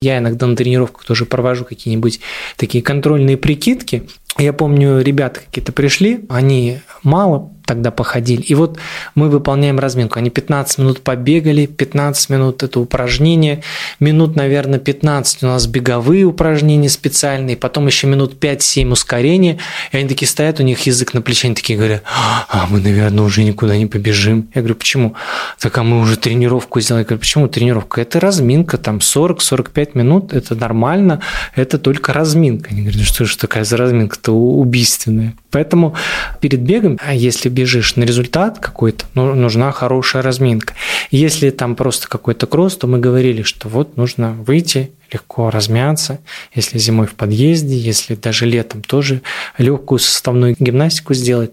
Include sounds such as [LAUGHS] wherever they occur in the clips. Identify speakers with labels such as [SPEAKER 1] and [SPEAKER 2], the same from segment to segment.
[SPEAKER 1] Я иногда на тренировках тоже провожу какие-нибудь такие контрольные прикидки. Я помню, ребята какие-то пришли, они мало тогда походили. И вот мы выполняем разминку. Они 15 минут побегали, 15 минут это упражнение, минут, наверное, 15 у нас беговые упражнения специальные, потом еще минут 5-7 ускорения. И они такие стоят, у них язык на плече, они такие говорят, а мы, наверное, уже никуда не побежим. Я говорю, почему? Так, а мы уже тренировку сделали. Я говорю, почему тренировка? Это разминка, там 40-45 минут, это нормально, это только разминка. Они говорят, что же такая за разминка-то убийственная. Поэтому перед бегом, а если бежишь на результат какой-то, ну, нужна хорошая разминка. Если там просто какой-то кросс, то мы говорили, что вот нужно выйти, легко размяться, если зимой в подъезде, если даже летом тоже легкую составную гимнастику сделать.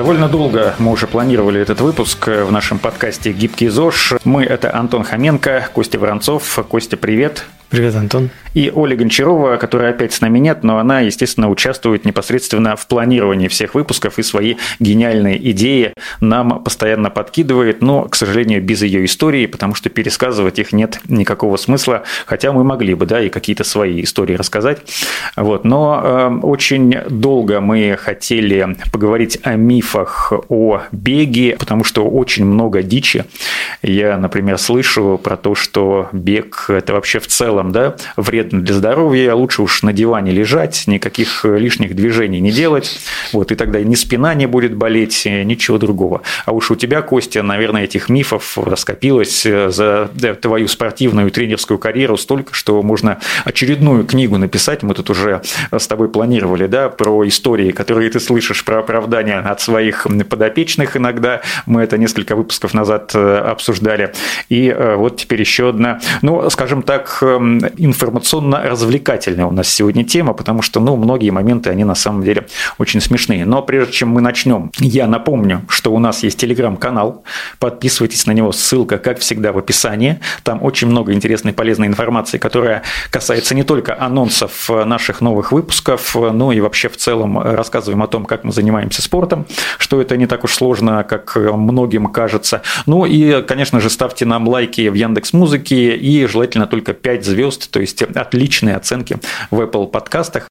[SPEAKER 2] Довольно долго мы уже планировали этот выпуск в нашем подкасте «Гибкий ЗОЖ». Мы – это Антон Хоменко, Костя Воронцов. Костя, привет.
[SPEAKER 1] Привет, Антон.
[SPEAKER 2] И Оля Гончарова, которая опять с нами нет, но она, естественно, участвует непосредственно в планировании всех выпусков и свои гениальные идеи нам постоянно подкидывает, но, к сожалению, без ее истории, потому что пересказывать их нет никакого смысла, хотя мы могли бы, да, и какие-то свои истории рассказать. Вот. Но э, очень долго мы хотели поговорить о мифах о беге, потому что очень много дичи. Я, например, слышу про то, что бег – это вообще в целом целом да, вредно для здоровья, лучше уж на диване лежать, никаких лишних движений не делать, вот, и тогда ни спина не будет болеть, ничего другого. А уж у тебя, Костя, наверное, этих мифов скопилось за твою спортивную тренерскую карьеру столько, что можно очередную книгу написать, мы тут уже с тобой планировали, да, про истории, которые ты слышишь, про оправдания от своих подопечных иногда, мы это несколько выпусков назад э, обсуждали, и э, вот теперь еще одна, ну, скажем так, информационно-развлекательная у нас сегодня тема, потому что, ну, многие моменты, они на самом деле очень смешные. Но прежде чем мы начнем, я напомню, что у нас есть телеграм-канал, подписывайтесь на него, ссылка, как всегда, в описании. Там очень много интересной полезной информации, которая касается не только анонсов наших новых выпусков, но и вообще в целом рассказываем о том, как мы занимаемся спортом, что это не так уж сложно, как многим кажется. Ну и, конечно же, ставьте нам лайки в Яндекс Музыке и желательно только 5 звезд, то есть отличные оценки в Apple подкастах.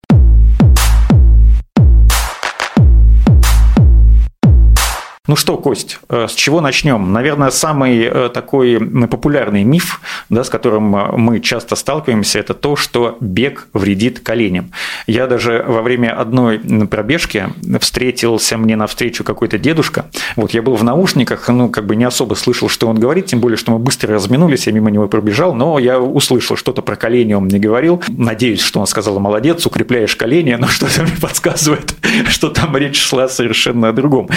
[SPEAKER 2] Ну что, Кость, э, с чего начнем? Наверное, самый э, такой популярный миф, да, с которым э, мы часто сталкиваемся, это то, что бег вредит коленям. Я даже во время одной пробежки встретился мне навстречу какой-то дедушка. Вот я был в наушниках, ну, как бы не особо слышал, что он говорит, тем более, что мы быстро разминулись, я мимо него пробежал, но я услышал что-то про колени, он мне говорил. Надеюсь, что он сказал, молодец, укрепляешь колени, но [LAUGHS] что-то мне подсказывает, что там речь шла совершенно о другом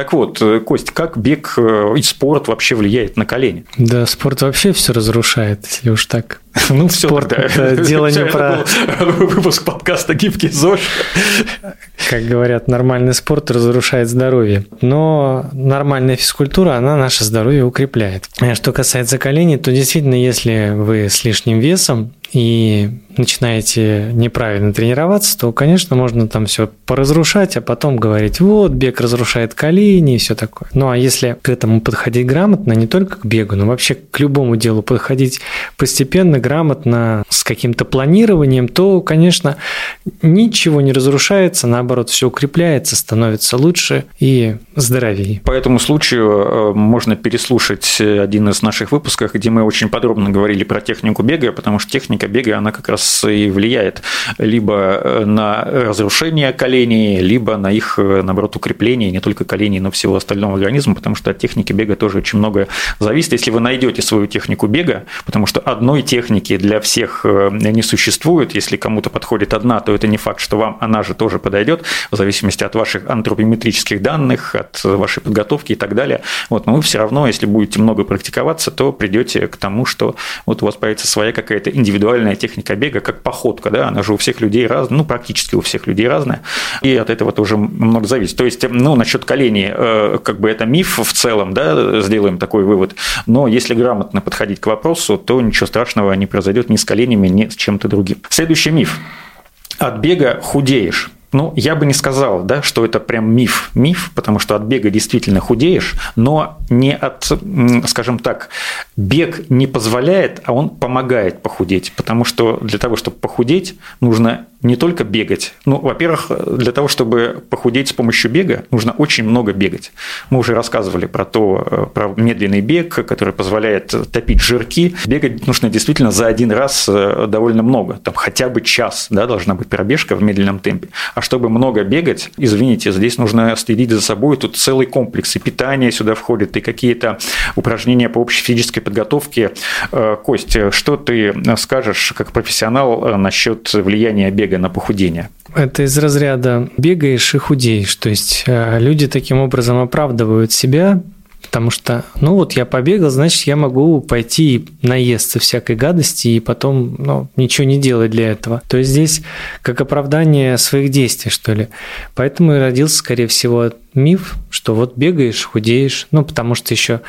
[SPEAKER 2] так вот, э, Кость, как бег э, и спорт вообще влияет на колени?
[SPEAKER 1] Да, спорт вообще все разрушает, если уж так. [LAUGHS] Ну, все спорт тогда. это дело не про... [LAUGHS]
[SPEAKER 2] Выпуск подкаста «Гибкий ЗОЖ».
[SPEAKER 1] Как говорят, нормальный спорт разрушает здоровье. Но нормальная физкультура, она наше здоровье укрепляет. А что касается коленей, то действительно, если вы с лишним весом и начинаете неправильно тренироваться, то, конечно, можно там все поразрушать, а потом говорить, вот, бег разрушает колени и все такое. Ну, а если к этому подходить грамотно, не только к бегу, но вообще к любому делу подходить постепенно, грамотно, с каким-то планированием, то, конечно, ничего не разрушается, наоборот, все укрепляется, становится лучше и здоровее.
[SPEAKER 2] По этому случаю э, можно переслушать один из наших выпусков, где мы очень подробно говорили про технику бега, потому что техника бега, она как раз и влияет либо э, на разрушение коленей, либо на их, э, наоборот, укрепление, не только коленей, но всего остального организма, потому что от техники бега тоже очень многое зависит. Если вы найдете свою технику бега, потому что одной техники техники для всех э, не существует. Если кому-то подходит одна, то это не факт, что вам она же тоже подойдет, в зависимости от ваших антропометрических данных, от вашей подготовки и так далее. Вот, но вы все равно, если будете много практиковаться, то придете к тому, что вот у вас появится своя какая-то индивидуальная техника бега, как походка, да, она же у всех людей разная, ну, практически у всех людей разная, и от этого тоже много зависит. То есть, ну, насчет коленей, э, как бы это миф в целом, да, сделаем такой вывод, но если грамотно подходить к вопросу, то ничего страшного не произойдет ни с коленями, ни с чем-то другим. Следующий миф. От бега худеешь. Ну, я бы не сказал, да, что это прям миф. Миф, потому что от бега действительно худеешь, но не от, скажем так, бег не позволяет, а он помогает похудеть. Потому что для того, чтобы похудеть, нужно не только бегать. Ну, во-первых, для того, чтобы похудеть с помощью бега, нужно очень много бегать. Мы уже рассказывали про то, э, про медленный бег, который позволяет топить жирки. Бегать нужно действительно за один раз э, довольно много. Там хотя бы час да, должна быть пробежка в медленном темпе. А чтобы много бегать, извините, здесь нужно следить за собой. Тут целый комплекс. И питание сюда входит, и какие-то упражнения по общей физической подготовке. Э, Кость, что ты скажешь как профессионал насчет влияния бега бега на похудение?
[SPEAKER 1] Это из разряда бегаешь и худеешь. То есть э, люди таким образом оправдывают себя, потому что, ну вот я побегал, значит, я могу пойти наесться всякой гадости и потом ну, ничего не делать для этого. То есть здесь как оправдание своих действий, что ли. Поэтому и родился, скорее всего, миф, что вот бегаешь, худеешь. Ну, потому что еще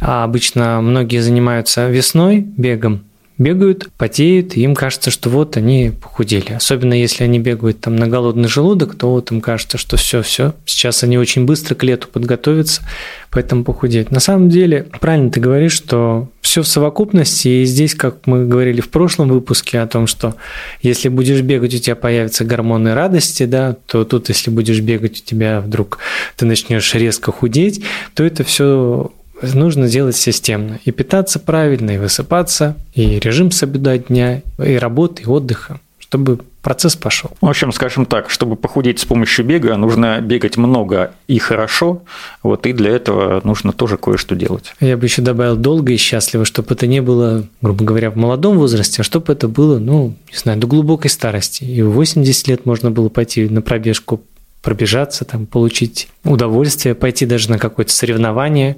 [SPEAKER 1] а, обычно многие занимаются весной бегом, бегают, потеют, и им кажется, что вот они похудели. Особенно если они бегают там на голодный желудок, то вот им кажется, что все, все, сейчас они очень быстро к лету подготовятся, поэтому похудеть. На самом деле, правильно ты говоришь, что все в совокупности, и здесь, как мы говорили в прошлом выпуске о том, что если будешь бегать, у тебя появятся гормоны радости, да, то тут, если будешь бегать, у тебя вдруг ты начнешь резко худеть, то это все нужно делать системно. И питаться правильно, и высыпаться, и режим соблюдать дня, и работы, и отдыха, чтобы процесс пошел.
[SPEAKER 2] В общем, скажем так, чтобы похудеть с помощью бега, нужно бегать много и хорошо, вот и для этого нужно тоже кое-что делать.
[SPEAKER 1] Я бы еще добавил долго и счастливо, чтобы это не было, грубо говоря, в молодом возрасте, а чтобы это было, ну, не знаю, до глубокой старости. И в 80 лет можно было пойти на пробежку пробежаться, там, получить удовольствие, пойти даже на какое-то соревнование,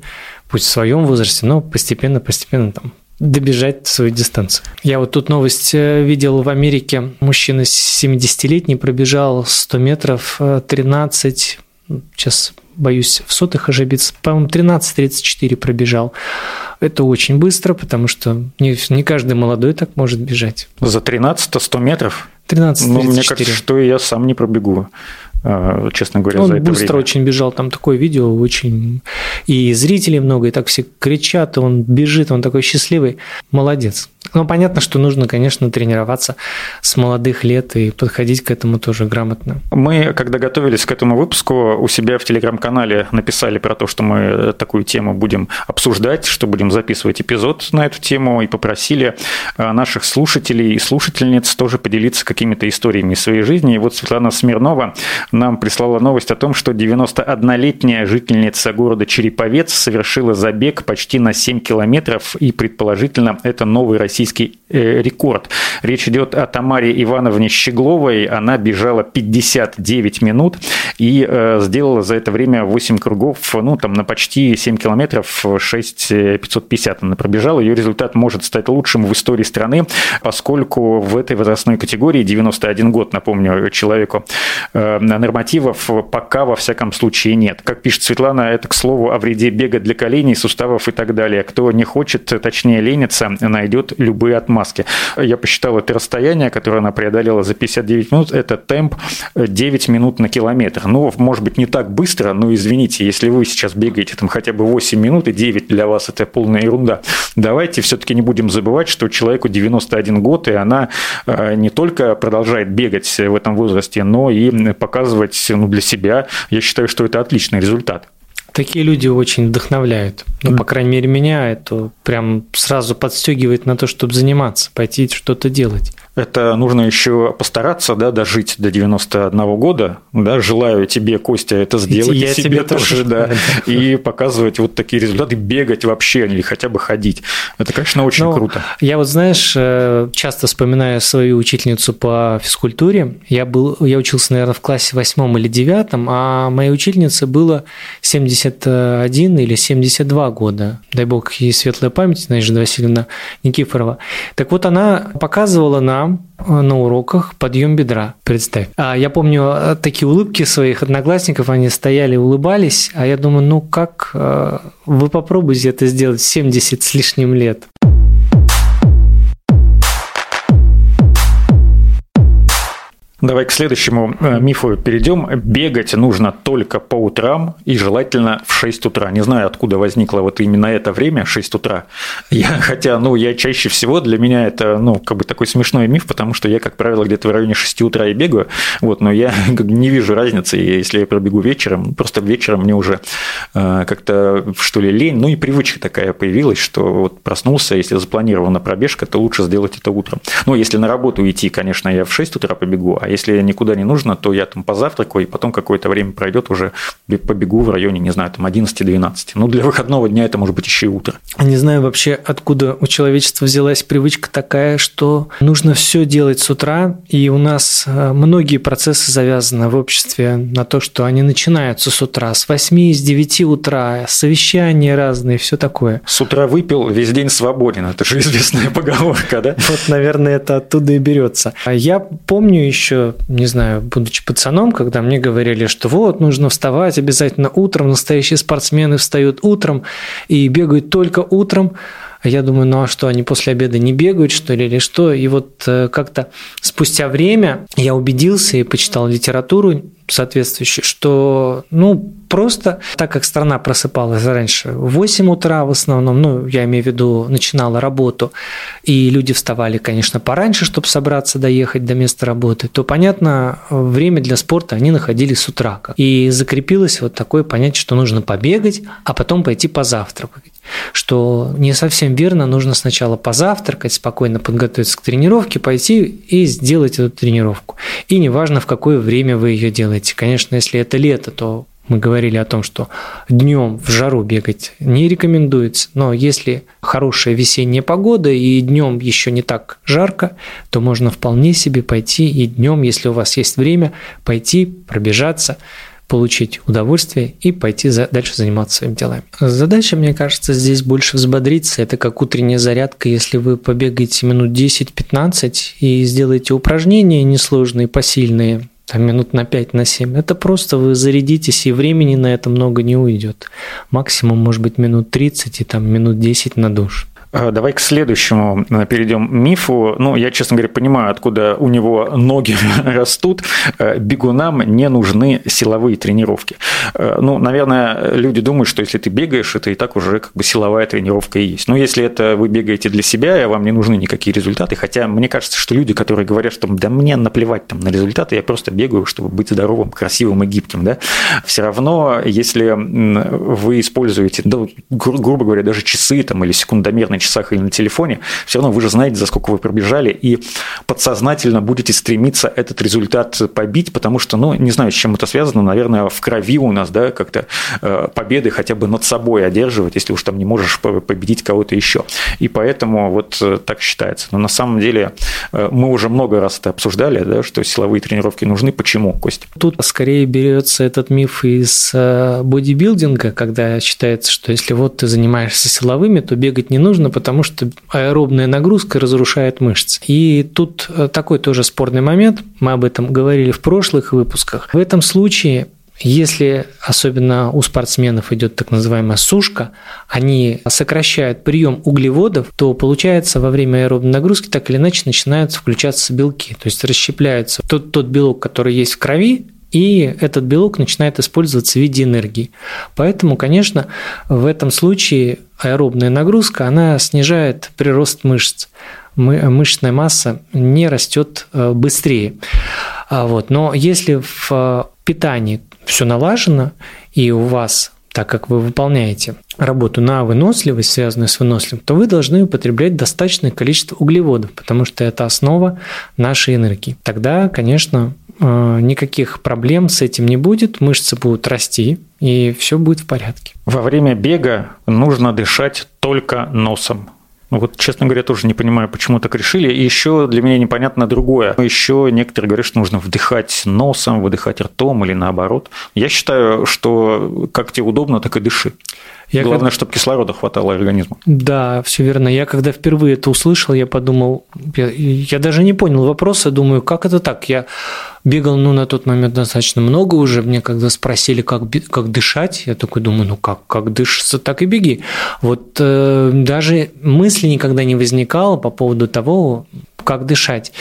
[SPEAKER 1] пусть в своем возрасте, но постепенно, постепенно там добежать свою дистанцию. Я вот тут новость э, видел в Америке. Мужчина 70-летний пробежал 100 метров 13, э, сейчас боюсь в сотых ошибиться, по-моему, 13.34 пробежал. Это очень быстро, потому что не, не каждый молодой так может бежать.
[SPEAKER 2] За 13 100 метров?
[SPEAKER 1] 13
[SPEAKER 2] Ну, мне кажется, что я сам не пробегу. А, честно говоря,
[SPEAKER 1] Он
[SPEAKER 2] за это
[SPEAKER 1] быстро
[SPEAKER 2] время.
[SPEAKER 1] очень бежал, там такое видео очень... И зрителей много, и так все кричат, он бежит, он такой счастливый. Молодец. Но понятно, что нужно, конечно, тренироваться с молодых лет и подходить к этому тоже грамотно.
[SPEAKER 2] Мы, когда готовились к этому выпуску, у себя в телеграм-канале написали про то, что мы такую тему будем обсуждать, что будем записывать эпизод на эту тему, и попросили а, наших слушателей и слушательниц тоже поделиться какими-то историями из своей жизни. И вот Светлана Смирнова нам прислала новость о том, что 91-летняя жительница города Череповец совершила забег почти на 7 километров, и предположительно это новый российский э, рекорд. Речь идет о Тамаре Ивановне Щегловой. Она бежала 59 минут и э, сделала за это время 8 кругов, ну, там, на почти 7 километров, 6 550 она пробежала. Ее результат может стать лучшим в истории страны, поскольку в этой возрастной категории 91 год, напомню, человеку, э, нормативов пока, во всяком случае, нет. Как пишет Светлана, это, к слову, о вреде бега для коленей, суставов и так далее. Кто не хочет, точнее, ленится, найдет любые отмазки. Я посчитал это расстояние, которое она преодолела за 59 минут, это темп 9 минут на километр. Ну, может быть, не так быстро, но извините, если вы сейчас бегаете там хотя бы 8 минут, и 9 для вас это полная ерунда. Давайте все-таки не будем забывать, что человеку 91 год, и она э, не только продолжает бегать в этом возрасте, но и показывать ну, для себя. Я считаю, что это отличный результат.
[SPEAKER 1] Такие люди очень вдохновляют. Ну, по крайней мере, меня это прям сразу подстегивает на то, чтобы заниматься, пойти что-то делать.
[SPEAKER 2] Это нужно еще постараться, да, дожить до 91 года, да, желаю тебе, Костя, это сделать
[SPEAKER 1] я
[SPEAKER 2] себе
[SPEAKER 1] тебе
[SPEAKER 2] тоже,
[SPEAKER 1] тоже, [LAUGHS]
[SPEAKER 2] да, и показывать вот такие результаты, бегать вообще или хотя бы ходить. Это, конечно, очень
[SPEAKER 1] Ну,
[SPEAKER 2] круто.
[SPEAKER 1] Я вот, знаешь, э, часто вспоминаю свою учительницу по физкультуре. Я, был, я учился, наверное, в классе восьмом или девятом, а моей учительнице было 71 или 72 года. Дай бог ей светлая память, Надежда Васильевна Никифорова. Так вот, она показывала нам э, на уроках подъем бедра, представь. А я помню э, такие улыбки своих одноклассников, они стояли, улыбались, а я думаю, ну как э, вы попробуйте это сделать в 70 с лишним лет.
[SPEAKER 2] Давай к следующему э, мифу перейдем. Бегать нужно только по утрам и желательно в 6 утра. Не знаю, откуда возникло вот именно это время, 6 утра. Я, [LAUGHS] хотя, ну, я чаще всего, для меня это, ну, как бы такой смешной миф, потому что я, как правило, где-то в районе 6 утра и бегаю, вот, но я [LAUGHS] как бы не вижу разницы, если я пробегу вечером, просто вечером мне уже э, как-то, что ли, лень, ну и привычка такая появилась, что вот проснулся, если запланирована пробежка, то лучше сделать это утром. Ну, если на работу идти, конечно, я в 6 утра побегу, а если никуда не нужно, то я там позавтракаю, и потом какое-то время пройдет, уже побегу в районе, не знаю, там 11-12. Ну, для выходного дня это может быть еще и утро.
[SPEAKER 1] Не знаю вообще, откуда у человечества взялась привычка такая, что нужно все делать с утра, и у нас э, многие процессы завязаны в обществе на то, что они начинаются с утра, с 8, с 9 утра, совещания разные, все такое.
[SPEAKER 2] С утра выпил, весь день свободен. Это же известная [LAUGHS] поговорка, да?
[SPEAKER 1] Вот, наверное, это оттуда и берется. А я помню еще, не знаю, будучи пацаном, когда мне говорили, что вот, нужно вставать обязательно утром, настоящие спортсмены встают утром и бегают только утром. А я думаю, ну а что, они после обеда не бегают, что ли, или что? И вот э, как-то спустя время я убедился и почитал литературу соответствующую, что, ну, просто так как страна просыпалась раньше в 8 утра в основном, ну, я имею в виду, начинала работу, и люди вставали, конечно, пораньше, чтобы собраться, доехать до места работы, то, понятно, время для спорта они находили с утра. И закрепилось вот такое понятие, что нужно побегать, а потом пойти позавтракать что не совсем верно, нужно сначала позавтракать, спокойно подготовиться к тренировке, пойти и сделать эту тренировку. И неважно, в какое время вы ее делаете. Конечно, если это лето, то мы говорили о том, что днем в жару бегать не рекомендуется, но если хорошая весенняя погода и днем еще не так жарко, то можно вполне себе пойти и днем, если у вас есть время, пойти пробежаться, получить удовольствие и пойти за, дальше заниматься своими делами. Задача, мне кажется, здесь больше взбодриться. Это как утренняя зарядка. Если вы побегаете минут 10-15 и сделаете упражнения несложные, посильные, там минут на 5, на 7, это просто вы зарядитесь, и времени на это много не уйдет. Максимум, может быть, минут 30 и там минут 10 на душ.
[SPEAKER 2] А, давай к следующему э, перейдем мифу. Ну, я, честно говоря, понимаю, откуда у него ноги [LAUGHS] растут. Э, бегунам не нужны силовые тренировки. Э, ну, наверное, люди думают, что если ты бегаешь, это и так уже как бы силовая тренировка и есть. Но если это вы бегаете для себя, и вам не нужны никакие результаты, хотя мне кажется, что люди, которые говорят, что да мне наплевать там на результаты, я просто бегаю, чтобы быть здоровым, красивым и гибким, да, все равно, если вы используете, да, грубо говоря, даже часы там или секундомер на часах или на телефоне, все равно вы же знаете, за сколько вы пробежали, и подсознательно будете стремиться этот результат побить, потому что, ну, не знаю, с чем это связано, наверное, в крови у нас, да, как-то э, победы хотя бы над собой одерживать, если уж там не можешь победить кого-то еще. И поэтому вот э, так считается. Но на самом деле э, мы уже много раз это обсуждали, да, что силовые тренировки нужны. Почему, Костя?
[SPEAKER 1] Тут скорее берется этот миф из бодибилдинга, когда считается, что если вот ты занимаешься силовыми, то бегать не нужно, потому что аэробная нагрузка разрушает мышцы. И тут такой тоже спорный момент, мы об этом говорили в прошлых выпусках. В этом случае если особенно у спортсменов идет так называемая сушка, они сокращают прием углеводов, то получается во время аэробной нагрузки так или иначе начинают включаться белки, то есть расщепляются тот, тот белок, который есть в крови, и этот белок начинает использоваться в виде энергии. Поэтому, конечно, в этом случае аэробная нагрузка, она снижает прирост мышц. Мышечная масса не растет э, быстрее. А вот. Но если в питании все налажено, и у вас так как вы выполняете работу на выносливость, связанную с выносливостью, то вы должны употреблять достаточное количество углеводов, потому что это основа нашей энергии. Тогда, конечно, э, никаких проблем с этим не будет, мышцы будут расти, и все будет в порядке.
[SPEAKER 2] Во время бега нужно дышать только носом. Вот, честно говоря, тоже не понимаю, почему так решили. И еще для меня непонятно другое. Еще некоторые говорят, что нужно вдыхать носом, выдыхать ртом или наоборот. Я считаю, что как тебе удобно, так и дыши. Я Главное, как... чтобы кислорода хватало организму.
[SPEAKER 1] Да, все верно. Я когда впервые это услышал, я подумал, я, я даже не понял вопроса, думаю, как это так? Я бегал, ну, на тот момент достаточно много уже. Мне когда спросили, как, как дышать, я такой думаю, ну, как, как дышится, так и беги. Вот э, даже мысли никогда не возникало по поводу того, как дышать.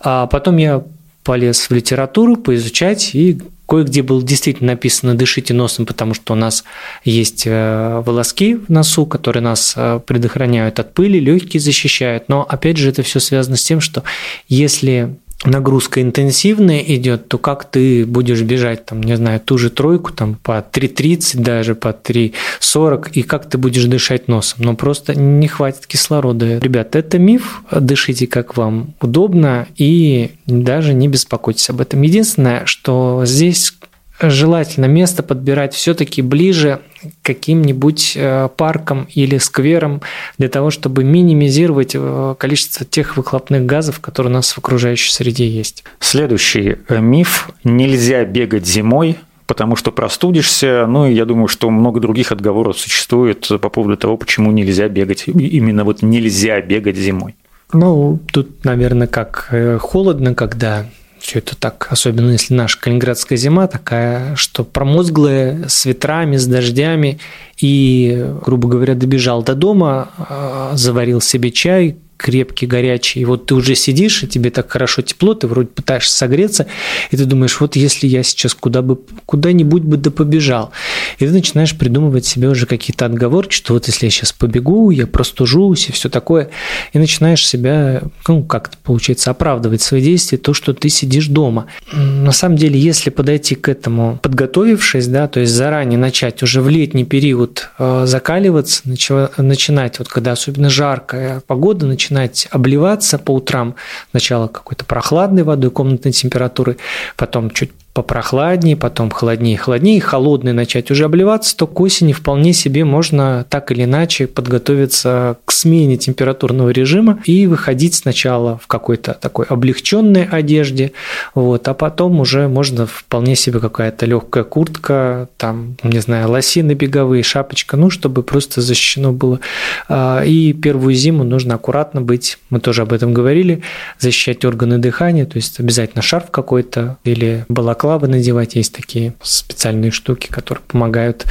[SPEAKER 1] А потом я полез в литературу поизучать и Кое-где было действительно написано «дышите носом», потому что у нас есть э, волоски в носу, которые нас э, предохраняют от пыли, легкие защищают. Но опять же это все связано с тем, что если нагрузка интенсивная идет, то как ты будешь бежать, там, не знаю, ту же тройку, там, по 3.30 даже, по 3.40, и как ты будешь дышать носом? Ну, просто не хватит кислорода. Ребят, это миф, дышите как вам удобно, и даже не беспокойтесь об этом. Единственное, что здесь желательно место подбирать все-таки ближе к каким-нибудь э, паркам или скверам для того, чтобы минимизировать э, количество тех выхлопных газов, которые у нас в окружающей среде есть.
[SPEAKER 2] Следующий э, миф – нельзя бегать зимой, потому что простудишься. Ну, и я думаю, что много других отговоров существует по поводу того, почему нельзя бегать. Именно вот нельзя бегать зимой.
[SPEAKER 1] Ну, тут, наверное, как холодно, когда все это так, особенно если наша калининградская зима такая, что промозглая, с ветрами, с дождями, и, грубо говоря, добежал до дома, а, заварил себе чай, крепкий, горячий, и вот ты уже сидишь, и тебе так хорошо тепло, ты вроде пытаешься согреться, и ты думаешь, вот если я сейчас куда бы, куда-нибудь бы да побежал, и ты начинаешь придумывать себе уже какие-то отговорки, что вот если я сейчас побегу, я простужусь и все такое, и начинаешь себя, ну, как-то получается, оправдывать свои действия, то, что ты сидишь дома. На самом деле, если подойти к этому, подготовившись, да, то есть заранее начать уже в летний период э, закаливаться, начинать, вот когда особенно жаркая погода, начинать начинать обливаться по утрам. Сначала какой-то прохладной водой комнатной температуры, потом чуть попрохладнее, потом холоднее, холоднее, холодный начать уже обливаться, то к осени вполне себе можно так или иначе подготовиться к смене температурного режима и выходить сначала в какой-то такой облегченной одежде, вот, а потом уже можно вполне себе какая-то легкая куртка, там, не знаю, лосины беговые, шапочка, ну, чтобы просто защищено было. А, и первую зиму нужно аккуратно быть, мы тоже об этом говорили, защищать органы дыхания, то есть обязательно шарф какой-то или балаклава балаклавы надевать, есть такие специальные штуки, которые помогают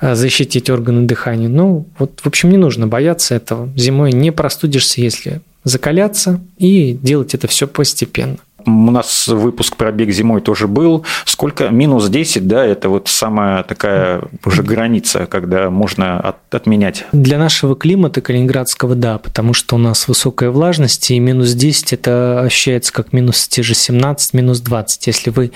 [SPEAKER 1] э, защитить органы дыхания. Ну, вот, в общем, не нужно бояться этого. Зимой не простудишься, если закаляться и делать это все постепенно
[SPEAKER 2] у нас выпуск про бег зимой тоже был. Сколько? Минус 10, да, это вот самая такая уже граница, когда можно от, отменять.
[SPEAKER 1] Для нашего климата калининградского, да, потому что у нас высокая влажность, и минус 10 это ощущается как минус те же 17, минус 20. Если вы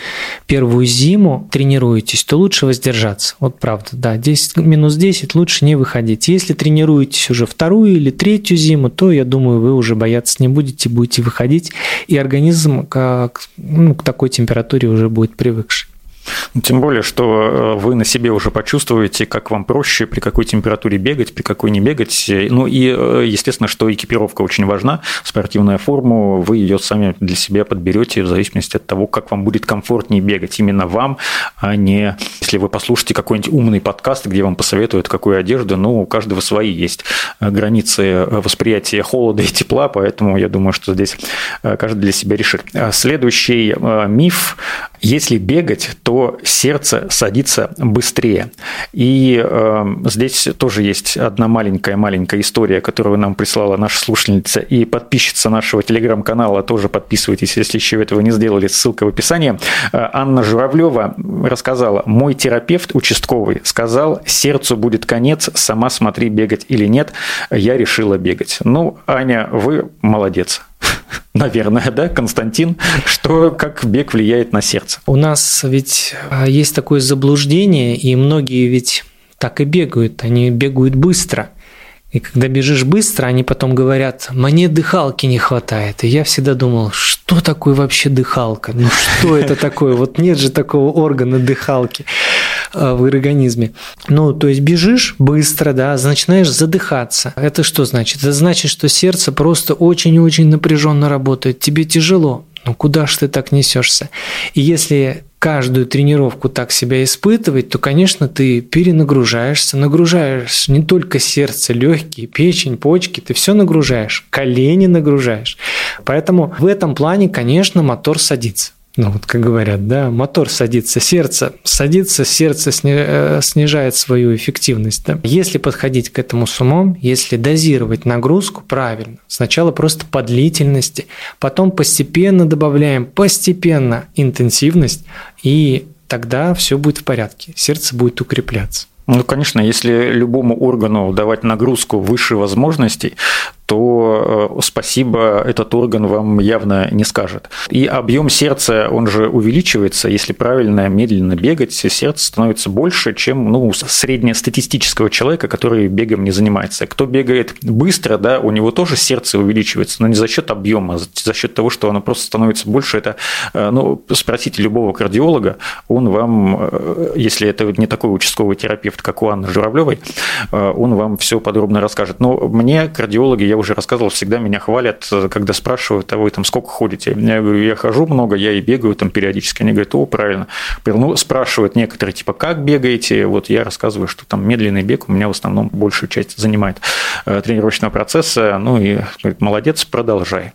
[SPEAKER 1] первую зиму тренируетесь, то лучше воздержаться. Вот правда, да, 10, минус 10 лучше не выходить. Если тренируетесь уже вторую или третью зиму, то, я думаю, вы уже бояться не будете, будете выходить, и организм к, ну, к такой температуре уже будет привыкший.
[SPEAKER 2] Тем более, что э, вы на себе уже почувствуете, как вам проще, при какой температуре бегать, при какой не бегать. Ну и, э, естественно, что экипировка очень важна, спортивная форма, вы ее сами для себя подберете в зависимости от того, как вам будет комфортнее бегать именно вам, а не если вы послушаете какой-нибудь умный подкаст, где вам посоветуют, какую одежду, ну, у каждого свои есть э, границы восприятия холода и тепла, поэтому я думаю, что здесь каждый для себя решит. Следующий миф, если бегать, то сердце садится быстрее. И э, здесь тоже есть одна маленькая-маленькая история, которую нам прислала наша слушательница и подписчица нашего телеграм-канала. Тоже подписывайтесь, если еще этого не сделали, ссылка в описании. Э, Анна Журавлева рассказала, мой терапевт участковый сказал, сердцу будет конец, сама смотри, бегать или нет. Я решила бегать. Ну, Аня, вы молодец. [LAUGHS] Наверное, да, Константин, что как бег влияет на сердце?
[SPEAKER 1] У нас ведь а, есть такое заблуждение, и многие ведь так и бегают. Они бегают быстро. И когда бежишь быстро, они потом говорят, мне дыхалки не хватает. И я всегда думал, что такое вообще дыхалка? Ну что это такое? Вот нет же такого органа дыхалки в организме. Ну, то есть бежишь быстро, да, начинаешь задыхаться. Это что значит? Это значит, что сердце просто очень-очень напряженно работает. Тебе тяжело. Ну куда ж ты так несешься? И если каждую тренировку так себя испытывать, то, конечно, ты перенагружаешься, нагружаешь не только сердце, легкие, печень, почки, ты все нагружаешь, колени нагружаешь. Поэтому в этом плане, конечно, мотор садится ну вот как говорят, да, мотор садится, сердце садится, сердце э, снижает свою эффективность. Да? Если подходить к этому с умом, если дозировать нагрузку правильно, сначала просто по длительности, потом постепенно добавляем, постепенно интенсивность, и тогда все будет в порядке, сердце будет укрепляться.
[SPEAKER 2] Ну, конечно, если любому органу давать нагрузку выше возможностей, то э, спасибо этот орган вам явно не скажет. И объем сердца, он же увеличивается, если правильно, медленно бегать, сердце становится больше, чем ну, среднестатистического человека, который бегом не занимается. Кто бегает быстро, да, у него тоже сердце увеличивается, но не за счет объема, а за счет того, что оно просто становится больше. Это, э, ну, спросите любого кардиолога, он вам, э, если это не такой участковый терапевт, как у Анны Журавлевой, он вам все подробно расскажет. Но мне кардиологи, я уже рассказывал, всегда меня хвалят, когда спрашивают, а вы там сколько ходите? Я говорю, я хожу много, я и бегаю там периодически. Они говорят, о, правильно. Ну, спрашивают некоторые, типа, как бегаете? Вот я рассказываю, что там медленный бег у меня в основном большую часть занимает э, тренировочного процесса. Ну и говорит, молодец, продолжай.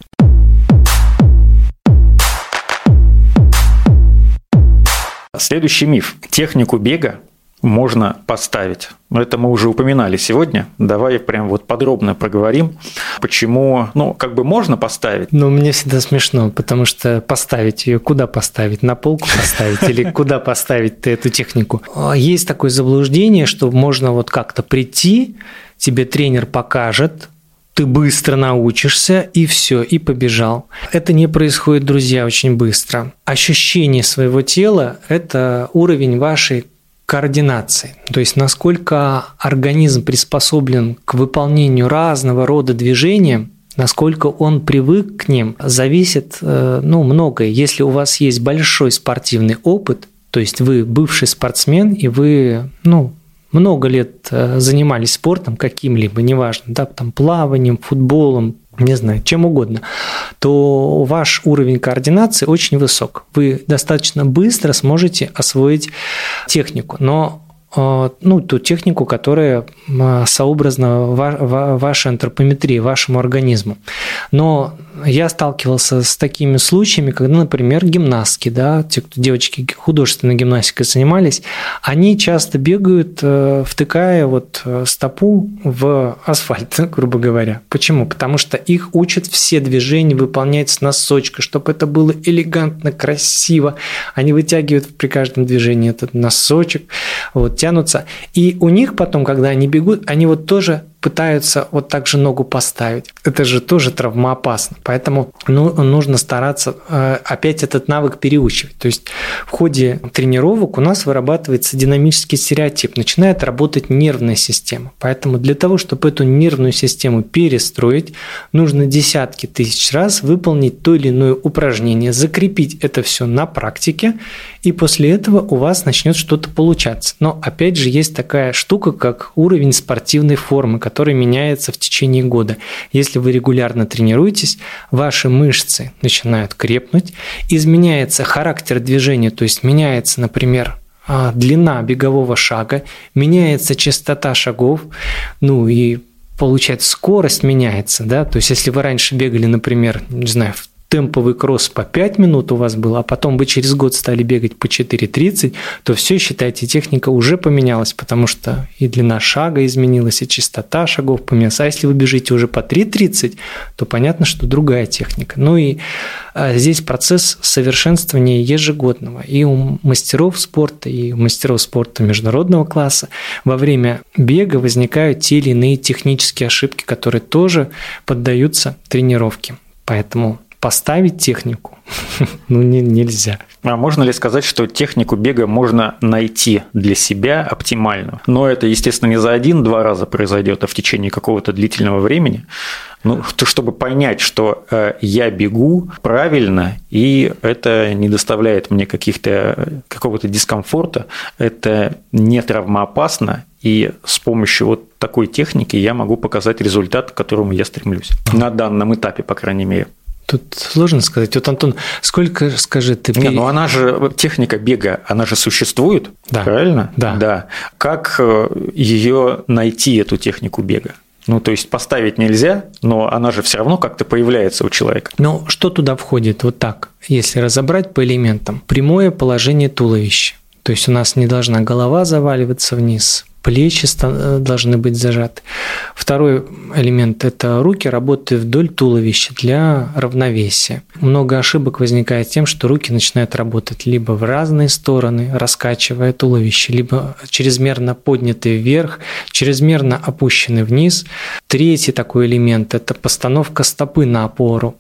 [SPEAKER 2] Следующий миф. Технику бега можно поставить. Это мы уже упоминали сегодня. Давай прям вот подробно проговорим, почему, ну, как бы можно поставить.
[SPEAKER 1] Ну, мне всегда смешно, потому что поставить ее куда поставить? На полку поставить или куда поставить ты эту технику? Есть такое заблуждение, что можно вот как-то прийти, тебе тренер покажет, ты быстро научишься, и все, и побежал. Это не происходит, друзья, очень быстро. Ощущение своего тела – это уровень вашей координации, то есть насколько организм приспособлен к выполнению разного рода движений, насколько он привык к ним, зависит э, ну, многое. Если у вас есть большой спортивный опыт, то есть вы бывший спортсмен, и вы ну, много лет э, занимались спортом каким-либо, неважно, да, там, плаванием, футболом, не знаю, чем угодно, то ваш уровень координации очень высок. Вы достаточно быстро сможете освоить технику. Но Э, ну, ту технику, которая сообразна вашей антропометрии, вашему организму. Но я сталкивался с такими случаями, когда, например, гимнастки, да, те, кто девочки художественной гимнастикой занимались, они часто бегают, э, втыкая вот э, стопу в асфальт, [LAUGHS] грубо говоря. Почему? Потому что их учат все движения выполнять с носочка, чтобы это было элегантно, красиво. Они вытягивают при каждом движении этот носочек. Вот, тянутся. И у них потом, когда они бегут, они вот тоже пытаются вот так же ногу поставить. Это же тоже травмоопасно. Поэтому ну, нужно стараться э, опять этот навык переучивать. То есть в ходе тренировок у нас вырабатывается динамический стереотип, начинает работать нервная система. Поэтому для того, чтобы эту нервную систему перестроить, нужно десятки тысяч раз выполнить то или иное упражнение, закрепить это все на практике, и после этого у вас начнет что-то получаться. Но опять же есть такая штука, как уровень спортивной формы, который меняется в течение года. Если вы регулярно тренируетесь, ваши мышцы начинают крепнуть, изменяется характер движения, то есть меняется, например, а, длина бегового шага, меняется частота шагов, ну и получается скорость меняется, да, то есть если вы раньше бегали, например, не знаю, в темповый кросс по 5 минут у вас был, а потом вы через год стали бегать по 4.30, то все, считайте, техника уже поменялась, потому что и длина шага изменилась, и частота шагов поменялась. А если вы бежите уже по 3.30, то понятно, что другая техника. Ну и а, здесь процесс совершенствования ежегодного. И у мастеров спорта, и у мастеров спорта международного класса во время бега возникают те или иные технические ошибки, которые тоже поддаются тренировке. Поэтому поставить технику [LAUGHS] ну, не, нельзя.
[SPEAKER 2] А можно ли сказать, что технику бега можно найти для себя оптимальную? Но это, естественно, не за один-два раза произойдет, а в течение какого-то длительного времени. Ну, то, чтобы понять, что э, я бегу правильно, и это не доставляет мне каких-то какого-то дискомфорта, это не травмоопасно, и с помощью вот такой техники я могу показать результат, к которому я стремлюсь. На данном этапе, по крайней мере.
[SPEAKER 1] Тут сложно сказать. Вот, Антон, сколько, скажи, ты...
[SPEAKER 2] Не, ну она же, техника бега, она же существует, да. правильно?
[SPEAKER 1] Да.
[SPEAKER 2] да. Как э, ее найти, эту технику бега? Ну, то есть поставить нельзя, но она же все равно как-то появляется у человека.
[SPEAKER 1] Ну, что туда входит? Вот так, если разобрать по элементам. Прямое положение туловища. То есть у нас не должна голова заваливаться вниз, плечи э, должны быть зажаты. Второй элемент – это руки работают вдоль туловища для равновесия. Много ошибок возникает тем, что руки начинают работать либо в разные стороны, раскачивая туловище, либо чрезмерно поднятые вверх, чрезмерно опущены вниз. Третий такой элемент – это постановка стопы на опору,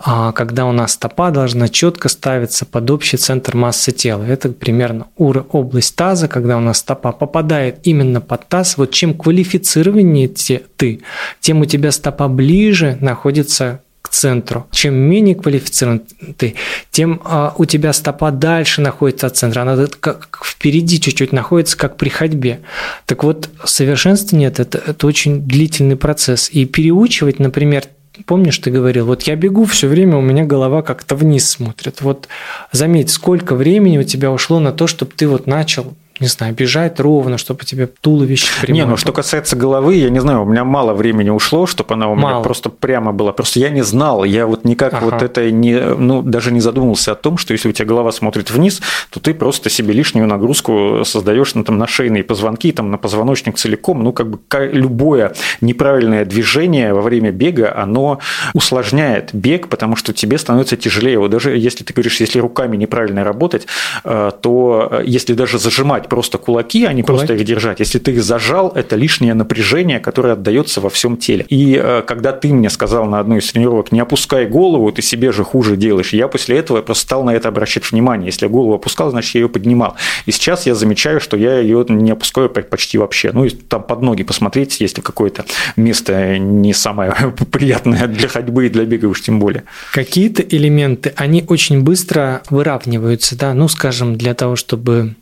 [SPEAKER 1] а когда у нас стопа должна четко ставиться под общий центр массы тела. Это примерно область таза, когда у нас стопа попадает именно именно под таз, вот чем квалифицированнее ты, тем у тебя стопа ближе находится к центру. Чем менее квалифицирован ты, тем а, у тебя стопа дальше находится от центра. Она как впереди чуть-чуть находится, как при ходьбе. Так вот, совершенствование это, это очень длительный процесс. И переучивать, например, Помнишь, ты говорил, вот я бегу все время, у меня голова как-то вниз смотрит. Вот заметь, сколько времени у тебя ушло на то, чтобы ты вот начал не знаю, бежать ровно, чтобы тебе туловище
[SPEAKER 2] прямое. Не, ну что касается головы, я не знаю, у меня мало времени ушло, чтобы она у мало. меня просто прямо была. Просто я не знал, я вот никак ага. вот это не, ну, даже не задумывался о том, что если у тебя голова смотрит вниз, то ты просто себе лишнюю нагрузку создаешь на, там, на шейные позвонки, там, на позвоночник целиком. Ну, как бы любое неправильное движение во время бега, оно усложняет бег, потому что тебе становится тяжелее. Вот даже если ты говоришь, если руками неправильно работать, э, то э, если даже зажимать просто кулаки, а не кулаки. просто их держать. Если ты их зажал, это лишнее напряжение, которое отдается во всем теле. И э, когда ты мне сказал на одной из тренировок, не опускай голову, ты себе же хуже делаешь, я после этого просто стал на это обращать внимание. Если я голову опускал, значит, я ее поднимал. И сейчас я замечаю, что я ее не опускаю почти вообще. Ну, и там под ноги посмотреть, если какое-то место не самое [LAUGHS] приятное для ходьбы и для бега уж тем более.
[SPEAKER 1] Какие-то элементы, они очень быстро выравниваются, да, ну, скажем, для того, чтобы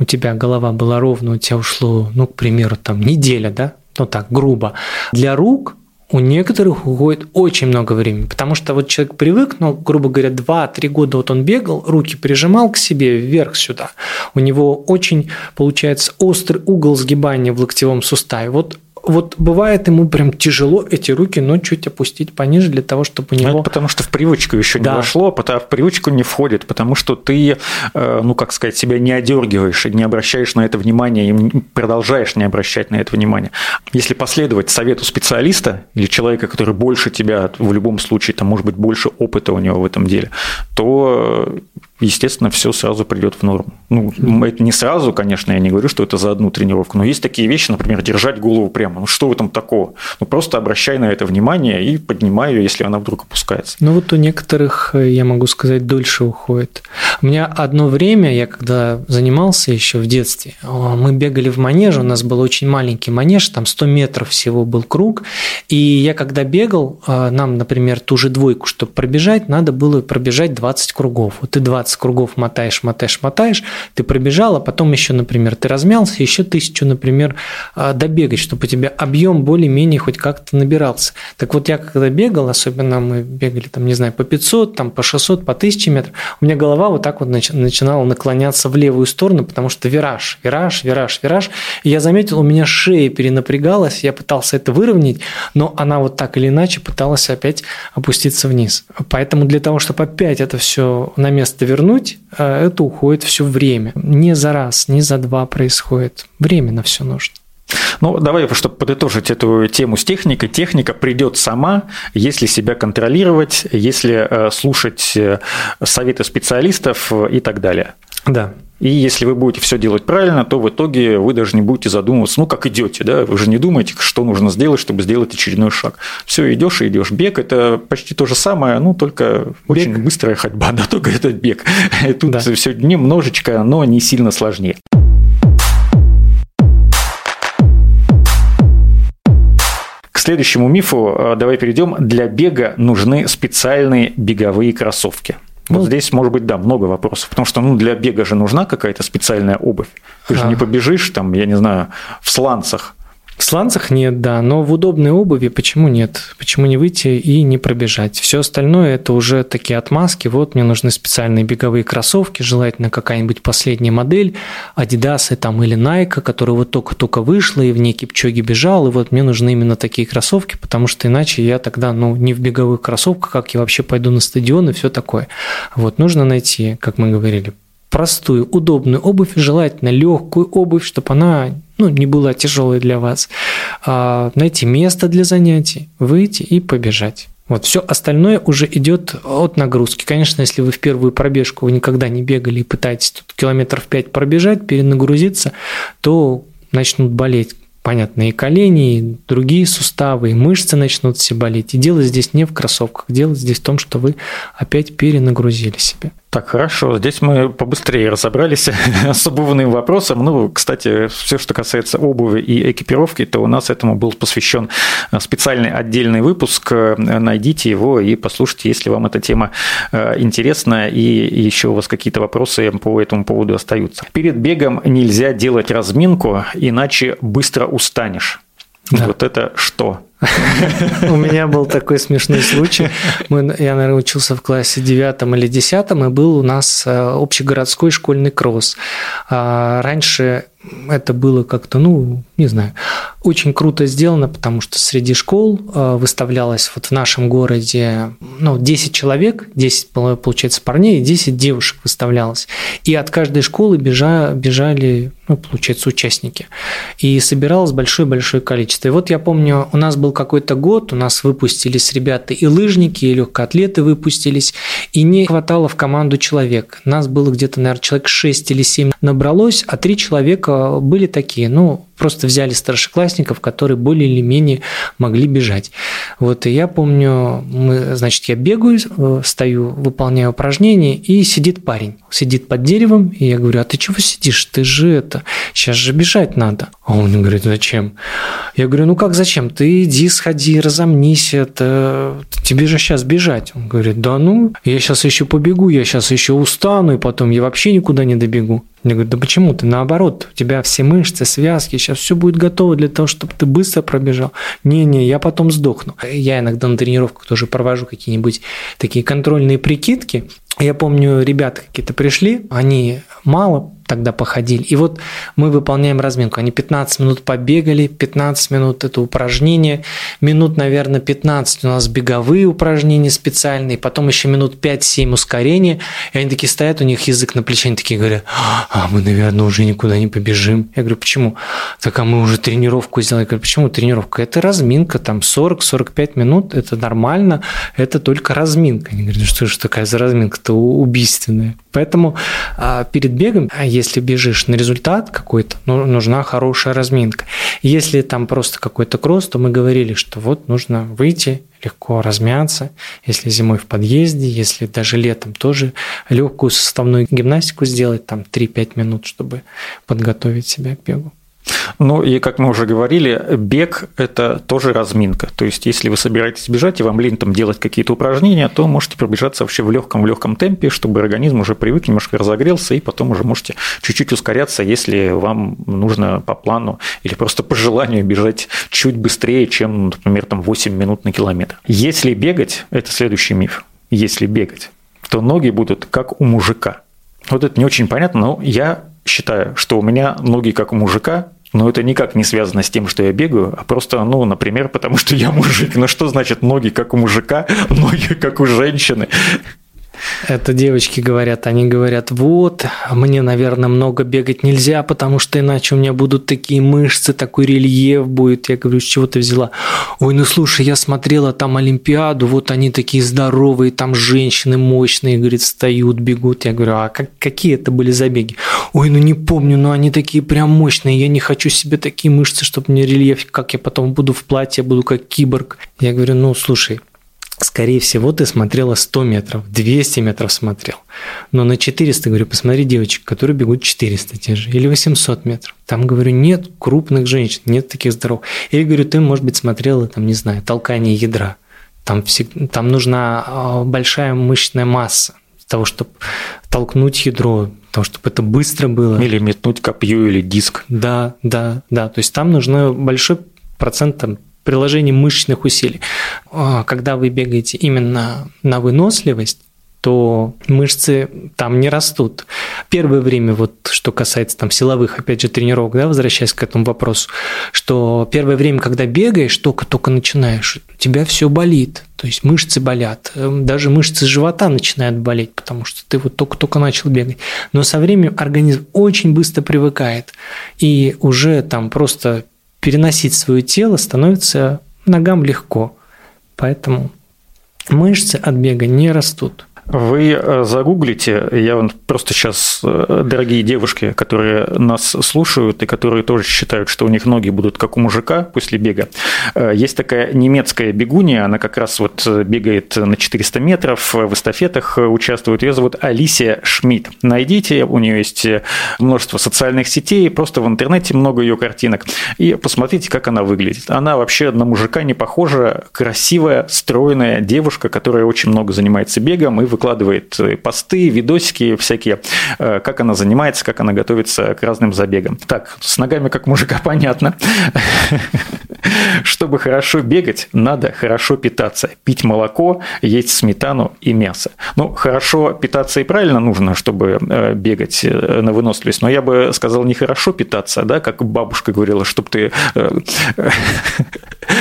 [SPEAKER 1] у тебя голова была ровно, у тебя ушло, ну, к примеру, там неделя, да, ну так, грубо. Для рук у некоторых уходит очень много времени, потому что вот человек привык, ну, грубо говоря, 2-3 года вот он бегал, руки прижимал к себе вверх сюда. У него очень, получается, острый угол сгибания в локтевом суставе. Вот вот бывает ему прям тяжело эти руки, но чуть опустить пониже для того, чтобы у него...
[SPEAKER 2] Ну, потому что в привычку еще да. не вошло, потому в привычку не входит, потому что ты, э, ну, как сказать, себя не одергиваешь и не обращаешь на это внимание, и продолжаешь не обращать на это внимание. Если последовать совету специалиста или человека, который больше тебя в любом случае, там, может быть, больше опыта у него в этом деле, то естественно, все сразу придет в норму. Ну, это не сразу, конечно, я не говорю, что это за одну тренировку, но есть такие вещи, например, держать голову прямо. Ну, что в этом такого? Ну, просто обращай на это внимание и поднимай ее, если она вдруг опускается.
[SPEAKER 1] Ну, вот у некоторых, э, я могу сказать, дольше уходит. У меня одно время, я когда занимался еще в детстве, мы бегали в манеже, у нас был очень маленький манеж, там 100 метров всего был круг, и я когда бегал, э, нам, например, ту же двойку, чтобы пробежать, надо было пробежать 20 кругов. Вот ты 20 15 кругов мотаешь, мотаешь, мотаешь, ты пробежал, а потом еще, например, ты размялся, еще тысячу, например, а, добегать, чтобы у тебя объем более-менее хоть как-то набирался. Так вот, я когда бегал, особенно мы бегали, там, не знаю, по 500, там, по 600, по 1000 метров, у меня голова вот так вот начинала наклоняться в левую сторону, потому что вираж, вираж, вираж, вираж. И я заметил, у меня шея перенапрягалась, я пытался это выровнять, но она вот так или иначе пыталась опять опуститься вниз. Поэтому для того, чтобы опять это все на место вернуть, вернуть, а это уходит все время. Не за раз, не за два происходит. Время на все нужно.
[SPEAKER 2] Ну, давай, чтобы подытожить эту тему с техникой. Техника придет сама, если себя контролировать, если э, слушать э, советы специалистов и так далее.
[SPEAKER 1] Да.
[SPEAKER 2] И если вы будете все делать правильно, то в итоге вы даже не будете задумываться, ну, как идете, да, вы же не думаете, что нужно сделать, чтобы сделать очередной шаг. Все, идешь и идешь. Бег – это почти то же самое, ну, только бег. очень быстрая ходьба, [LAUGHS] да, только это бег. Тут да. все немножечко, но не сильно сложнее. К следующему мифу э, давай перейдем. Для бега нужны специальные беговые кроссовки. Вот ну, здесь, может быть, да, много вопросов. Потому что ну, для бега же нужна какая-то специальная обувь. Ты же а... не побежишь, там, я не знаю, в сланцах
[SPEAKER 1] в сланцах нет, да, но в удобной обуви почему нет? Почему не выйти и не пробежать? Все остальное это уже такие отмазки. Вот мне нужны специальные беговые кроссовки, желательно какая-нибудь последняя модель, Adidas там или Nike, которая вот только-только вышла и в ней Кипчоги бежал, и вот мне нужны именно такие кроссовки, потому что иначе я тогда, ну, не в беговых кроссовках, как я вообще пойду на стадион и все такое. Вот нужно найти, как мы говорили, простую, удобную обувь, желательно легкую обувь, чтобы она ну, не была тяжелой для вас. А, найти место для занятий, выйти и побежать. Вот все остальное уже идет от нагрузки. Конечно, если вы в первую пробежку вы никогда не бегали и пытаетесь тут километров 5 пробежать, перенагрузиться, то начнут болеть понятно, и колени, и другие суставы, и мышцы начнут все болеть. И дело здесь не в кроссовках, дело здесь в том, что вы опять перенагрузили себя.
[SPEAKER 2] Так, хорошо. Здесь мы побыстрее разобрались [LAUGHS] с обувным вопросом. Ну, кстати, все, что касается обуви и экипировки, то у нас этому был посвящен специальный отдельный выпуск. Найдите его и послушайте, если вам эта тема э, интересна и еще у вас какие-то вопросы по этому поводу остаются. Перед бегом нельзя делать разминку, иначе быстро устанешь. Да. Вот это что?
[SPEAKER 1] У меня был такой смешной случай. Мы, я, наверное, учился в классе девятом или десятом, и был у нас э, общегородской школьный кросс. А раньше это было как-то, ну, не знаю, очень круто сделано, потому что среди школ э, выставлялось вот в нашем городе, ну, 10 человек, 10, получается, парней и 10 девушек выставлялось. И от каждой школы бежа, бежали, ну, получается, участники. И собиралось большое-большое количество. И вот я помню, у нас был какой-то год, у нас выпустились ребята и лыжники, и легкоатлеты выпустились, и не хватало в команду человек. Нас было где-то, наверное, человек 6 или 7 набралось, а три человека были такие, ну, просто взяли старшеклассников, которые более или менее могли бежать. Вот, и я помню, мы, значит, я бегаю, э, стою, выполняю упражнения, и сидит парень, сидит под деревом, и я говорю, а ты чего сидишь? Ты же это, сейчас же бежать надо. А он говорит, зачем? Я говорю, ну как зачем? Ты иди, сходи, разомнись, это тебе же сейчас бежать. Он говорит, да ну, я сейчас еще побегу, я сейчас еще устану, и потом я вообще никуда не добегу. Я говорю, да почему ты наоборот, у тебя все мышцы, связки, сейчас все будет готово для того, чтобы ты быстро пробежал. Не-не, я потом сдохну. Я иногда на тренировках тоже провожу какие-нибудь такие контрольные прикидки. Я помню, ребята какие-то пришли, они мало тогда походили. И вот мы выполняем разминку. Они 15 минут побегали, 15 минут это упражнение, минут, наверное, 15 у нас беговые упражнения специальные, потом еще минут 5-7 ускорения. И они такие стоят, у них язык на плече, они такие говорят, а мы, наверное, уже никуда не побежим. Я говорю, почему? Так, а мы уже тренировку сделали. Я говорю, почему тренировка? Это разминка, там 40-45 минут, это нормально, это только разминка. Они говорят, что же такая за разминка-то убийственная. Поэтому а, перед бегом, а если бежишь на результат какой-то, ну, нужна хорошая разминка. Если там просто какой-то кросс, то мы говорили, что вот нужно выйти, легко размяться, если зимой в подъезде, если даже летом тоже легкую составную гимнастику сделать, там 3-5 минут, чтобы подготовить себя к бегу.
[SPEAKER 2] Ну и, как мы уже говорили, бег – это тоже разминка. То есть, если вы собираетесь бежать и вам лень там делать какие-то упражнения, то можете пробежаться вообще в легком в легком темпе, чтобы организм уже привык, немножко разогрелся, и потом уже можете чуть-чуть ускоряться, если вам нужно по плану или просто по желанию бежать чуть быстрее, чем, например, там 8 минут на километр. Если бегать, это следующий миф, если бегать, то ноги будут как у мужика. Вот это не очень понятно, но я считаю, что у меня ноги как у мужика, но это никак не связано с тем, что я бегаю, а просто, ну, например, потому что я мужик. Ну что значит ноги как у мужика, ноги как у женщины?
[SPEAKER 1] Это девочки говорят, они говорят, вот, мне, наверное, много бегать нельзя, потому что иначе у меня будут такие мышцы, такой рельеф будет. Я говорю, с чего ты взяла? Ой, ну слушай, я смотрела там Олимпиаду, вот они такие здоровые, там женщины мощные, говорит, встают, бегут. Я говорю, а как, какие это были забеги? Ой, ну не помню, но они такие прям мощные, я не хочу себе такие мышцы, чтобы мне рельеф, как я потом буду в платье, буду как киборг. Я говорю, ну слушай, скорее всего, ты смотрела 100 метров, 200 метров смотрел. Но на 400, говорю, посмотри девочек, которые бегут 400 те же, или 800 метров. Там, говорю, нет крупных женщин, нет таких здоровых. Или, говорю, ты, может быть, смотрела, там, не знаю, толкание ядра. Там, там нужна а, большая мышечная масса для того, чтобы толкнуть ядро, того, чтобы это быстро было.
[SPEAKER 2] Или метнуть копье или диск.
[SPEAKER 1] Да, да, да. То есть там нужно большой процент там, приложение мышечных усилий. А, когда вы бегаете именно на выносливость, то мышцы там не растут. Первое время, вот что касается там силовых, опять же, тренировок, да, возвращаясь к этому вопросу, что первое время, когда бегаешь, только-только начинаешь, у тебя все болит, то есть мышцы болят, эм, даже мышцы живота начинают болеть, потому что ты вот только-только начал бегать. Но со временем организм очень быстро привыкает, и уже там просто переносить свое тело становится ногам легко. Поэтому мышцы от бега не растут.
[SPEAKER 2] Вы э, загуглите, я вам просто сейчас, э, дорогие девушки, которые нас слушают и которые тоже считают, что у них ноги будут как у мужика после бега, э, есть такая немецкая бегунья, она как раз вот бегает на 400 метров, в эстафетах участвует, ее зовут Алисия Шмидт. Найдите, у нее есть множество социальных сетей, просто в интернете много ее картинок, и посмотрите, как она выглядит. Она вообще на мужика не похожа, красивая, стройная девушка, которая очень много занимается бегом и выкладывает э, посты, видосики всякие, э, как она занимается, как она готовится к разным забегам. Так, с ногами как мужика [LAUGHS] понятно. Чтобы хорошо бегать, надо хорошо питаться. Пить молоко, есть сметану и мясо. Ну, хорошо питаться и правильно нужно, чтобы э, бегать на выносливость. Но я бы сказал, не хорошо питаться, да, как бабушка говорила, чтобы ты [LAUGHS]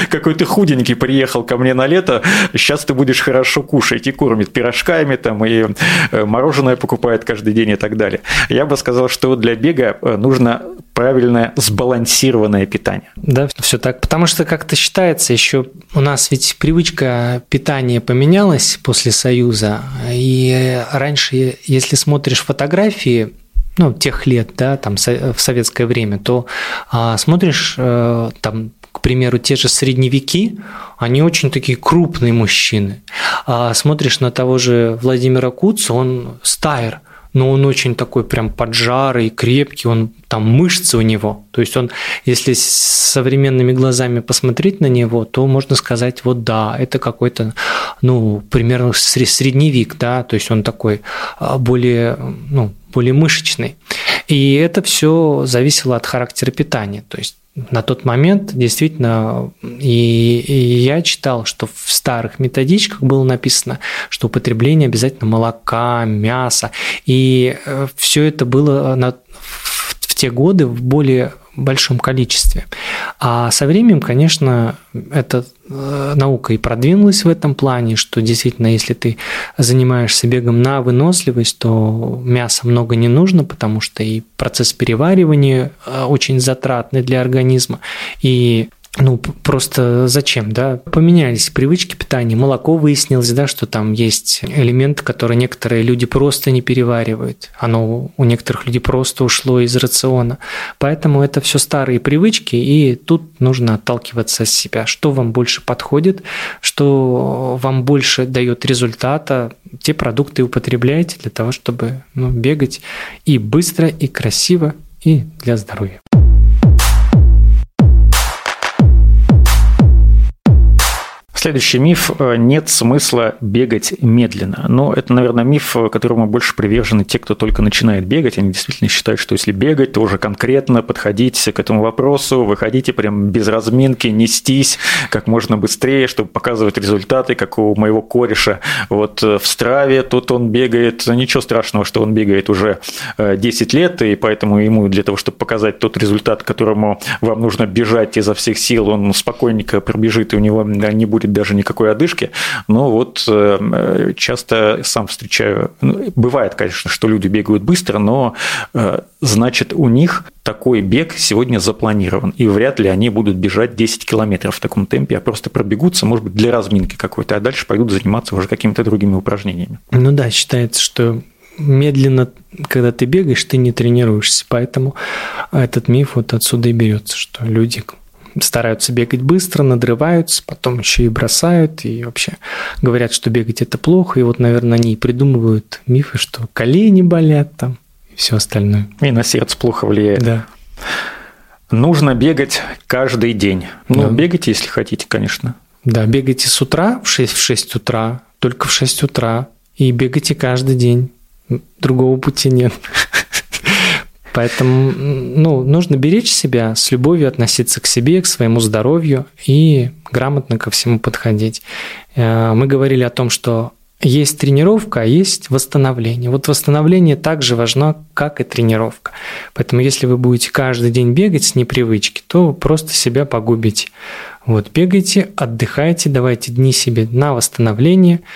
[SPEAKER 2] какой то худенький приехал ко мне на лето, сейчас ты будешь хорошо кушать и кормить пирожками там и э, мороженое покупает каждый день и так далее. Я бы сказал, что для бега э, нужно правильное сбалансированное питание.
[SPEAKER 1] Да, все так. Потому что, как-то считается, еще у нас ведь привычка питания поменялась после Союза. И раньше, если смотришь фотографии, ну, тех лет, да, там в советское время, то а, смотришь э, там к примеру, те же средневеки, они очень такие крупные мужчины. А смотришь на того же Владимира Куца, он стайер, но он очень такой прям поджарый, крепкий, он там мышцы у него. То есть он, если с современными глазами посмотреть на него, то можно сказать, вот да, это какой-то, ну, примерно средневек, да, то есть он такой а, более, ну, более мышечный. И это все зависело от характера питания. То есть на тот момент действительно, и, и я читал, что в старых методичках было написано, что употребление обязательно молока, мяса, и э, все это было на, в, в те годы в более большом количестве. А со временем, конечно, эта э, наука и продвинулась в этом плане, что действительно, если ты занимаешься бегом на выносливость, то мяса много не нужно, потому что и процесс переваривания э, очень затратный для организма, и ну, просто зачем, да? Поменялись привычки питания. Молоко выяснилось, да, что там есть элементы, которые некоторые люди просто не переваривают. Оно у некоторых людей просто ушло из рациона. Поэтому это все старые привычки, и тут нужно отталкиваться от себя. Что вам больше подходит, что вам больше дает результата, те продукты употребляйте для того, чтобы ну, бегать и быстро, и красиво, и для здоровья.
[SPEAKER 2] Следующий миф – нет смысла бегать медленно. Но это, наверное, миф, которому больше привержены те, кто только начинает бегать. Они действительно считают, что если бегать, то уже конкретно подходить к этому вопросу, выходите прям без разминки, нестись как можно быстрее, чтобы показывать результаты, как у моего кореша. Вот в Страве тут он бегает, ничего страшного, что он бегает уже 10 лет, и поэтому ему для того, чтобы показать тот результат, которому вам нужно бежать изо всех сил, он спокойненько пробежит, и у него не будет даже никакой одышки, но вот э, часто сам встречаю, ну, бывает, конечно, что люди бегают быстро, но значит у них такой бег сегодня запланирован, и вряд ли они будут бежать 10 километров в таком темпе, а просто пробегутся, может быть, для разминки какой-то, а дальше пойдут заниматься уже какими-то другими упражнениями.
[SPEAKER 1] Ну да, считается, что медленно, когда ты бегаешь, ты не тренируешься. Поэтому этот миф вот отсюда и берется, что люди стараются бегать быстро, надрываются, потом еще и бросают, и вообще говорят, что бегать это плохо, и вот, наверное, они придумывают мифы, что колени болят там и все остальное.
[SPEAKER 2] И на сердце плохо влияет.
[SPEAKER 1] Да.
[SPEAKER 2] Нужно бегать каждый день. Ну, да. бегайте, если хотите, конечно.
[SPEAKER 1] Да, бегайте с утра в 6, в 6 утра, только в 6 утра, и бегайте каждый день. Другого пути нет. Поэтому ну, нужно беречь себя, с любовью относиться к себе, к своему здоровью и грамотно ко всему подходить. Э, мы говорили о том, что есть тренировка, а есть восстановление. Вот восстановление также важно, как и тренировка. Поэтому если вы будете каждый день бегать с непривычки, то просто себя погубите. Вот, бегайте, отдыхайте, давайте дни себе на восстановление –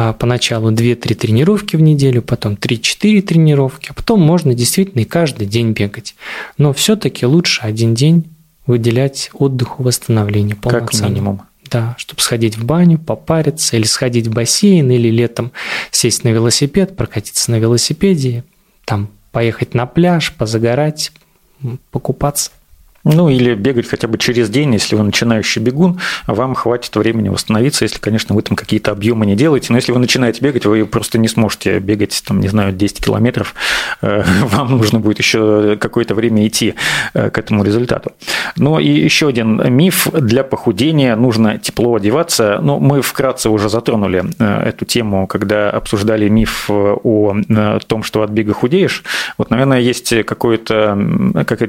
[SPEAKER 1] а, поначалу 2-3 тренировки в неделю, потом 3-4 тренировки, а потом можно действительно и каждый день бегать. Но все-таки лучше один день выделять отдыху, восстановлению
[SPEAKER 2] Как минимум.
[SPEAKER 1] Да, чтобы сходить в баню, попариться, или сходить в бассейн, или летом сесть на велосипед, прокатиться на велосипеде, там поехать на пляж, позагорать, покупаться.
[SPEAKER 2] Ну, или бегать хотя бы через день, если вы начинающий бегун, вам хватит времени восстановиться, если, конечно, вы там какие-то объемы не делаете. Но если вы начинаете бегать, вы просто не сможете бегать, там, не знаю, 10 километров. Э, [LAUGHS] вам нужно будет еще какое-то время идти э, к этому результату. Ну, и еще один миф. Для похудения нужно тепло одеваться. Ну, мы вкратце уже затронули э, эту тему, когда обсуждали миф о том, что от бега худеешь. Вот, наверное, есть какая-то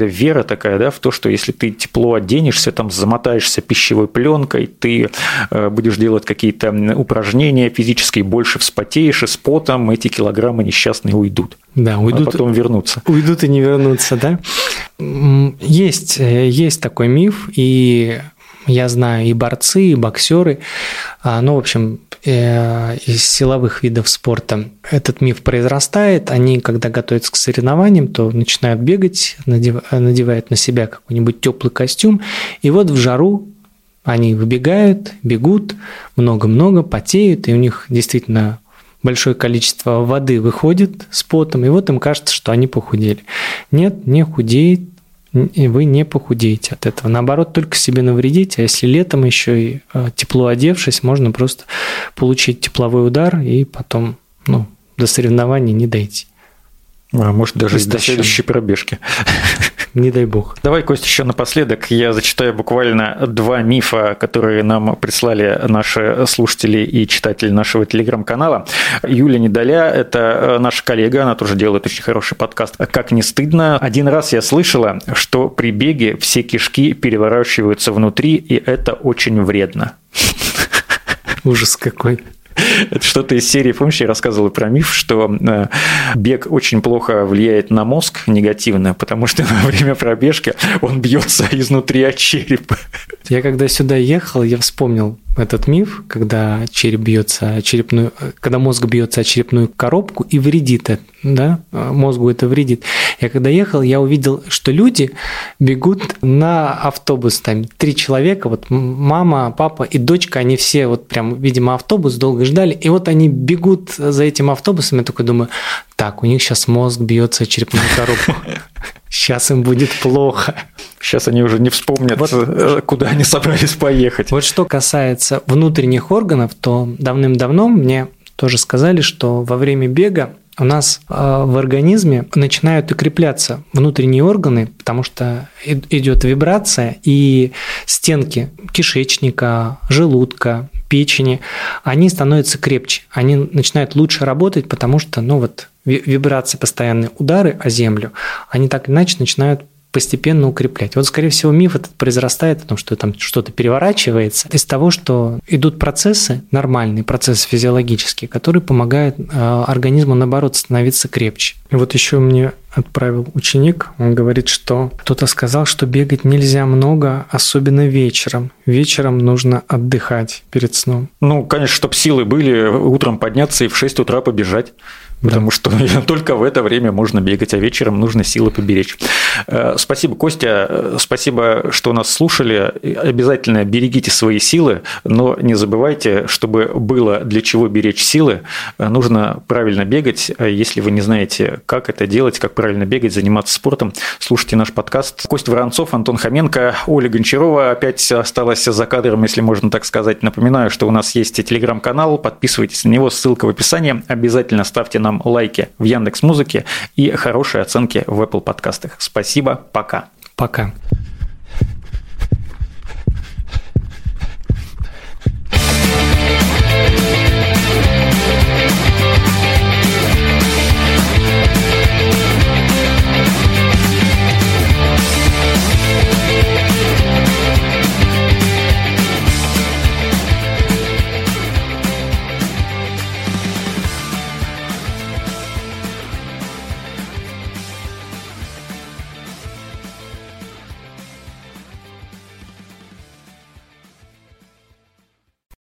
[SPEAKER 2] вера такая, да, в то, что если ты тепло оденешься, там замотаешься пищевой пленкой, ты э, будешь делать какие-то упражнения физические, больше вспотеешь, и с потом эти килограммы несчастные уйдут.
[SPEAKER 1] Да, а уйдут.
[SPEAKER 2] А потом вернутся.
[SPEAKER 1] Уйдут и не вернутся, да? Есть, э, есть такой миф, и я знаю и борцы, и боксеры. А, ну, в общем, Э, из силовых видов спорта этот миф произрастает. Они, когда готовятся к соревнованиям, то начинают бегать, надевают на себя какой-нибудь теплый костюм, и вот в жару они выбегают, бегут, много-много, потеют, и у них действительно большое количество воды выходит с потом, и вот им кажется, что они похудели. Нет, не худеет, и вы не похудеете от этого. Наоборот, только себе навредите. А если летом еще и а, тепло одевшись, можно просто получить тепловой удар и потом ну, до соревнований не дойти.
[SPEAKER 2] А может, даже Истощен. до следующей пробежки.
[SPEAKER 1] Не дай бог.
[SPEAKER 2] Давай, Кость, еще напоследок я зачитаю буквально два мифа, которые нам прислали наши слушатели и читатели нашего телеграм-канала. Юля Недоля – это э, наша коллега, она тоже делает очень хороший подкаст «Как не стыдно». Один раз я слышала, что при беге все кишки переворачиваются внутри, и это очень вредно.
[SPEAKER 1] Ужас какой.
[SPEAKER 2] Это что-то из серии, помнишь, я рассказывал про миф, что э, бег очень плохо влияет на мозг негативно, потому что [LAUGHS] во время пробежки он бьется изнутри от черепа.
[SPEAKER 1] Я когда сюда ехал, я вспомнил этот миф, когда череп бьется черепную, когда мозг бьется о черепную коробку и вредит это, да, мозгу это вредит. Я когда ехал, я увидел, что люди бегут на автобус, там три человека, вот мама, папа и дочка, они все вот прям, видимо, автобус долго ждали, и вот они бегут за этим автобусом, я такой думаю, так, у них сейчас мозг бьется о черепную коробку. Сейчас им будет плохо.
[SPEAKER 2] Сейчас они уже не вспомнят, вот, э, куда они собрались поехать.
[SPEAKER 1] Вот что касается внутренних органов, то давным-давно мне тоже сказали, что во время бега у нас э, в организме начинают укрепляться внутренние органы, потому что идет вибрация, и стенки кишечника, желудка, печени, они становятся крепче, они начинают лучше работать, потому что, ну вот, вибрации, постоянные удары о землю, они так иначе начинают постепенно укреплять. Вот, скорее всего, миф этот произрастает о том, что там что-то переворачивается из того, что идут процессы, нормальные процессы физиологические, которые помогают э, организму, наоборот, становиться крепче. И вот еще мне отправил ученик, он говорит, что кто-то сказал, что бегать нельзя много, особенно вечером. Вечером нужно отдыхать перед сном.
[SPEAKER 2] Ну, конечно, чтобы силы были, утром подняться и в 6 утра побежать потому что [LAUGHS] только в это время можно бегать, а вечером нужно силы поберечь. Э, спасибо, Костя, спасибо, что нас слушали. Обязательно берегите свои силы, но не забывайте, чтобы было для чего беречь силы, нужно правильно бегать. Если вы не знаете, как это делать, как правильно бегать, заниматься спортом, слушайте наш подкаст. Костя Воронцов, Антон Хоменко, Оля Гончарова опять осталась за кадром, если можно так сказать. Напоминаю, что у нас есть телеграм-канал, подписывайтесь на него, ссылка в описании. Обязательно ставьте на нам лайки в Яндекс Музыке и хорошие оценки в Apple подкастах. Спасибо, пока.
[SPEAKER 1] Пока.